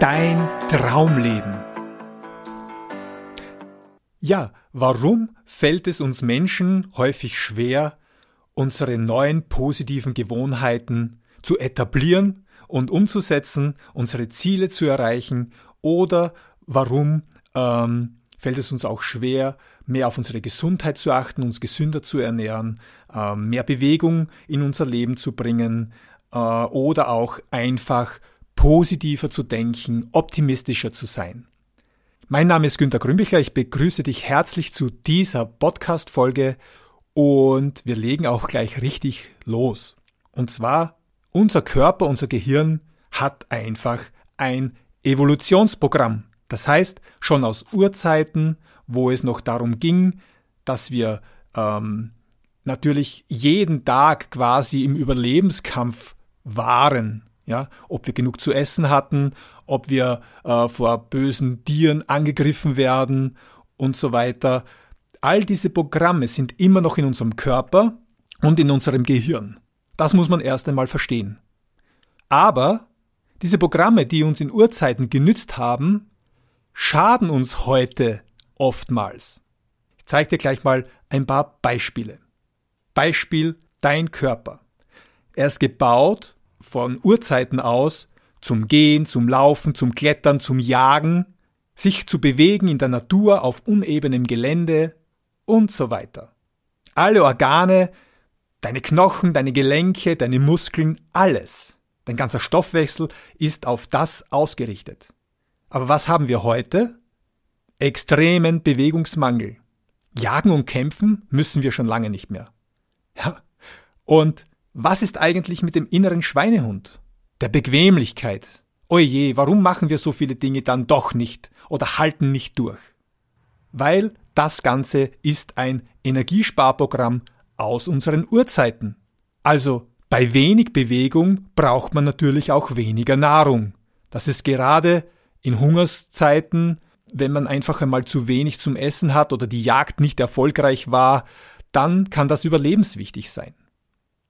Dein Traumleben. Ja, warum fällt es uns Menschen häufig schwer, unsere neuen positiven Gewohnheiten zu etablieren und umzusetzen, unsere Ziele zu erreichen oder warum ähm, fällt es uns auch schwer, mehr auf unsere Gesundheit zu achten, uns gesünder zu ernähren, äh, mehr Bewegung in unser Leben zu bringen äh, oder auch einfach positiver zu denken, optimistischer zu sein. Mein Name ist Günter Grünbichler, ich begrüße dich herzlich zu dieser Podcast-Folge und wir legen auch gleich richtig los. Und zwar, unser Körper, unser Gehirn hat einfach ein Evolutionsprogramm. Das heißt, schon aus Urzeiten, wo es noch darum ging, dass wir ähm, natürlich jeden Tag quasi im Überlebenskampf waren. Ja, ob wir genug zu essen hatten, ob wir äh, vor bösen Tieren angegriffen werden und so weiter. All diese Programme sind immer noch in unserem Körper und in unserem Gehirn. Das muss man erst einmal verstehen. Aber diese Programme, die uns in Urzeiten genützt haben, schaden uns heute oftmals. Ich zeige dir gleich mal ein paar Beispiele. Beispiel dein Körper. Er ist gebaut von Urzeiten aus zum Gehen, zum Laufen, zum Klettern, zum Jagen, sich zu bewegen in der Natur auf unebenem Gelände und so weiter. Alle Organe, deine Knochen, deine Gelenke, deine Muskeln, alles, dein ganzer Stoffwechsel ist auf das ausgerichtet. Aber was haben wir heute? Extremen Bewegungsmangel. Jagen und kämpfen müssen wir schon lange nicht mehr. Ja. Und was ist eigentlich mit dem inneren Schweinehund? Der Bequemlichkeit. Oje, warum machen wir so viele Dinge dann doch nicht oder halten nicht durch? Weil das Ganze ist ein Energiesparprogramm aus unseren Urzeiten. Also bei wenig Bewegung braucht man natürlich auch weniger Nahrung. Das ist gerade in Hungerszeiten, wenn man einfach einmal zu wenig zum Essen hat oder die Jagd nicht erfolgreich war, dann kann das überlebenswichtig sein.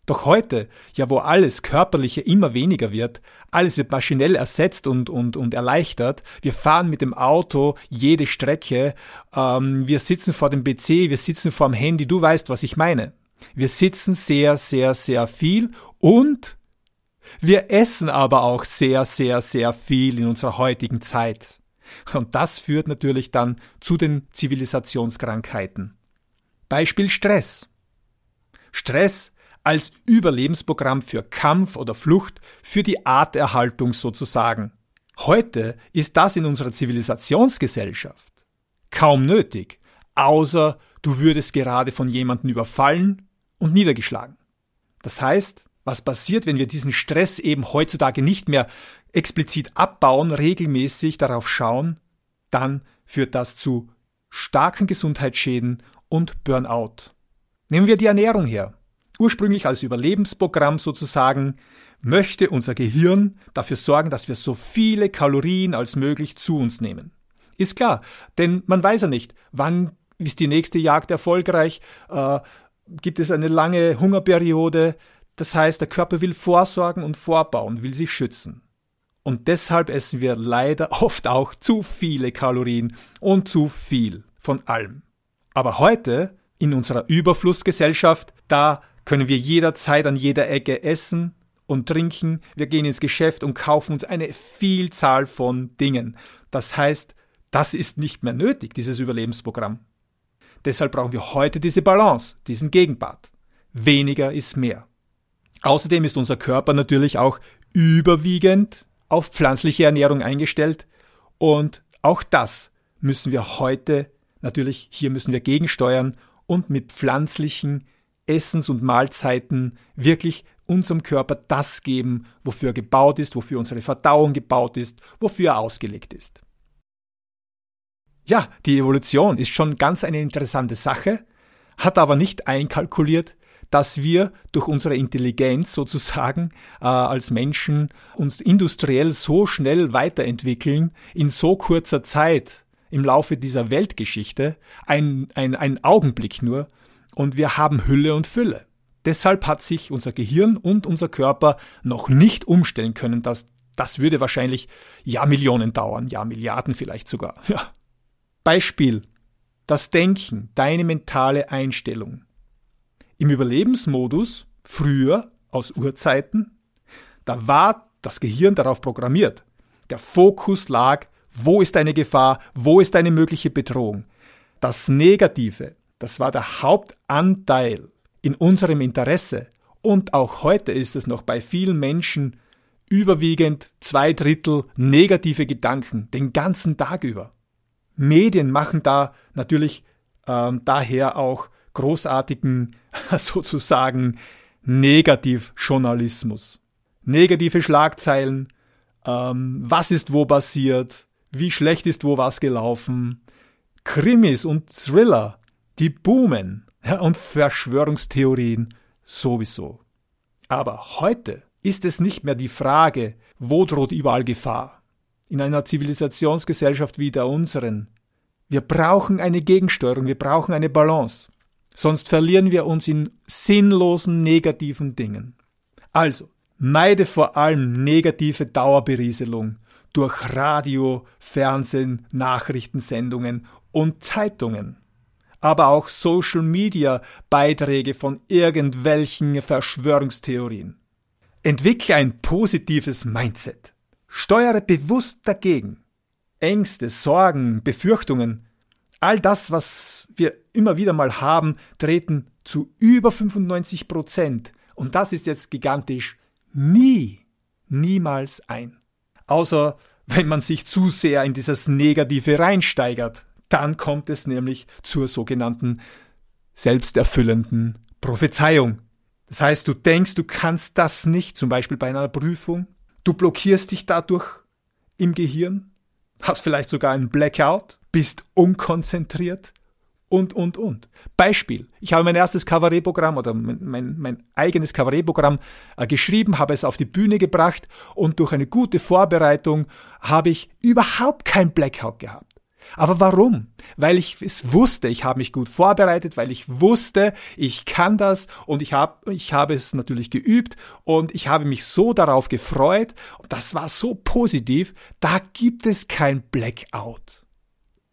Doch heute, ja wo alles Körperliche immer weniger wird, alles wird maschinell ersetzt und, und, und erleichtert, wir fahren mit dem Auto jede Strecke, ähm, wir sitzen vor dem PC, wir sitzen vor dem Handy, du weißt, was ich meine. Wir sitzen sehr, sehr, sehr viel und wir essen aber auch sehr, sehr, sehr viel in unserer heutigen Zeit. Und das führt natürlich dann zu den Zivilisationskrankheiten. Beispiel Stress. Stress als Überlebensprogramm für Kampf oder Flucht, für die Arterhaltung sozusagen. Heute ist das in unserer Zivilisationsgesellschaft kaum nötig, außer du würdest gerade von jemandem überfallen und niedergeschlagen. Das heißt, was passiert, wenn wir diesen Stress eben heutzutage nicht mehr explizit abbauen, regelmäßig darauf schauen, dann führt das zu starken Gesundheitsschäden und Burnout. Nehmen wir die Ernährung her. Ursprünglich als Überlebensprogramm sozusagen möchte unser Gehirn dafür sorgen, dass wir so viele Kalorien als möglich zu uns nehmen. Ist klar, denn man weiß ja nicht, wann ist die nächste Jagd erfolgreich, äh, gibt es eine lange Hungerperiode, das heißt, der Körper will vorsorgen und vorbauen, will sich schützen. Und deshalb essen wir leider oft auch zu viele Kalorien und zu viel von allem. Aber heute, in unserer Überflussgesellschaft, da können wir jederzeit an jeder Ecke essen und trinken. Wir gehen ins Geschäft und kaufen uns eine Vielzahl von Dingen. Das heißt, das ist nicht mehr nötig, dieses Überlebensprogramm. Deshalb brauchen wir heute diese Balance, diesen Gegenpart. Weniger ist mehr. Außerdem ist unser Körper natürlich auch überwiegend auf pflanzliche Ernährung eingestellt und auch das müssen wir heute natürlich, hier müssen wir gegensteuern und mit pflanzlichen Essens- und Mahlzeiten wirklich unserem Körper das geben, wofür er gebaut ist, wofür unsere Verdauung gebaut ist, wofür er ausgelegt ist. Ja, die Evolution ist schon ganz eine interessante Sache, hat aber nicht einkalkuliert, dass wir durch unsere Intelligenz sozusagen äh, als Menschen uns industriell so schnell weiterentwickeln, in so kurzer Zeit im Laufe dieser Weltgeschichte, ein, ein, ein Augenblick nur, und wir haben Hülle und Fülle. Deshalb hat sich unser Gehirn und unser Körper noch nicht umstellen können, dass Das würde wahrscheinlich ja Millionen dauern, ja Milliarden vielleicht sogar. Ja. Beispiel. Das Denken, deine mentale Einstellung. Im Überlebensmodus, früher aus Urzeiten, da war das Gehirn darauf programmiert. Der Fokus lag, wo ist eine Gefahr, wo ist eine mögliche Bedrohung. Das Negative, das war der Hauptanteil in unserem Interesse. Und auch heute ist es noch bei vielen Menschen überwiegend zwei Drittel negative Gedanken den ganzen Tag über. Medien machen da natürlich ähm, daher auch großartigen sozusagen Negativjournalismus. Negative Schlagzeilen, ähm, was ist wo passiert, wie schlecht ist wo was gelaufen, Krimis und Thriller, die boomen und Verschwörungstheorien sowieso. Aber heute ist es nicht mehr die Frage, wo droht überall Gefahr. In einer Zivilisationsgesellschaft wie der unseren. Wir brauchen eine Gegensteuerung, wir brauchen eine Balance. Sonst verlieren wir uns in sinnlosen negativen Dingen. Also, meide vor allem negative Dauerberieselung durch Radio, Fernsehen, Nachrichtensendungen und Zeitungen aber auch Social Media Beiträge von irgendwelchen Verschwörungstheorien. Entwickle ein positives Mindset. Steuere bewusst dagegen. Ängste, Sorgen, Befürchtungen, all das, was wir immer wieder mal haben, treten zu über 95 Prozent, und das ist jetzt gigantisch, nie, niemals ein. Außer wenn man sich zu sehr in dieses Negative reinsteigert. Dann kommt es nämlich zur sogenannten selbsterfüllenden Prophezeiung. Das heißt, du denkst, du kannst das nicht, zum Beispiel bei einer Prüfung. Du blockierst dich dadurch im Gehirn, hast vielleicht sogar einen Blackout, bist unkonzentriert und, und, und. Beispiel. Ich habe mein erstes Kabarettprogramm oder mein, mein, mein eigenes Kabarettprogramm äh, geschrieben, habe es auf die Bühne gebracht und durch eine gute Vorbereitung habe ich überhaupt kein Blackout gehabt. Aber warum? Weil ich es wusste, ich habe mich gut vorbereitet, weil ich wusste, ich kann das und ich habe ich habe es natürlich geübt und ich habe mich so darauf gefreut und das war so positiv, da gibt es kein Blackout.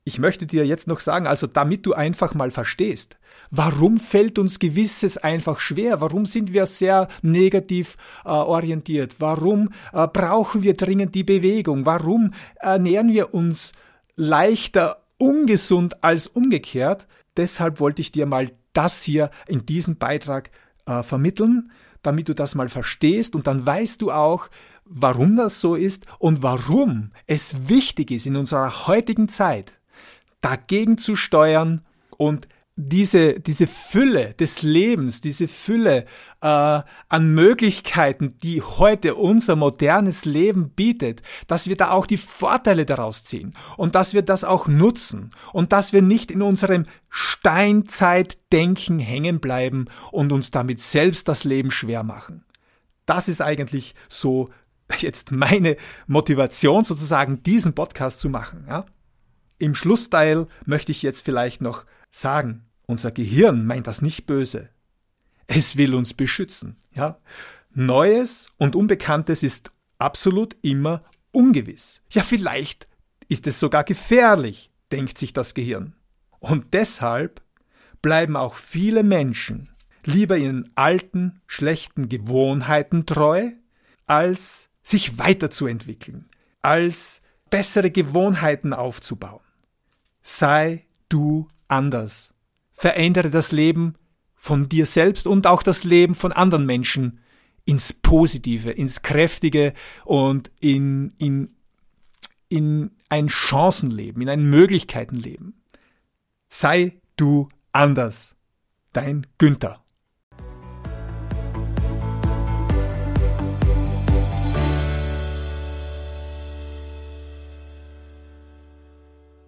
Ich möchte dir jetzt noch sagen, also damit du einfach mal verstehst, warum fällt uns gewisses einfach schwer? Warum sind wir sehr negativ äh, orientiert? Warum äh, brauchen wir dringend die Bewegung? Warum ernähren wir uns leichter ungesund als umgekehrt. Deshalb wollte ich dir mal das hier in diesem Beitrag äh, vermitteln, damit du das mal verstehst und dann weißt du auch, warum das so ist und warum es wichtig ist in unserer heutigen Zeit dagegen zu steuern und diese, diese Fülle des Lebens, diese Fülle äh, an Möglichkeiten, die heute unser modernes Leben bietet, dass wir da auch die Vorteile daraus ziehen und dass wir das auch nutzen und dass wir nicht in unserem Steinzeitdenken hängen bleiben und uns damit selbst das Leben schwer machen. Das ist eigentlich so jetzt meine Motivation sozusagen, diesen Podcast zu machen. Ja? Im Schlussteil möchte ich jetzt vielleicht noch sagen, unser Gehirn meint das nicht böse. Es will uns beschützen, ja. Neues und Unbekanntes ist absolut immer ungewiss. Ja, vielleicht ist es sogar gefährlich, denkt sich das Gehirn. Und deshalb bleiben auch viele Menschen lieber ihren alten, schlechten Gewohnheiten treu, als sich weiterzuentwickeln, als bessere Gewohnheiten aufzubauen. Sei du anders. Verändere das Leben von dir selbst und auch das Leben von anderen Menschen ins Positive, ins Kräftige und in, in, in ein Chancenleben, in ein Möglichkeitenleben. Sei du anders. Dein Günther.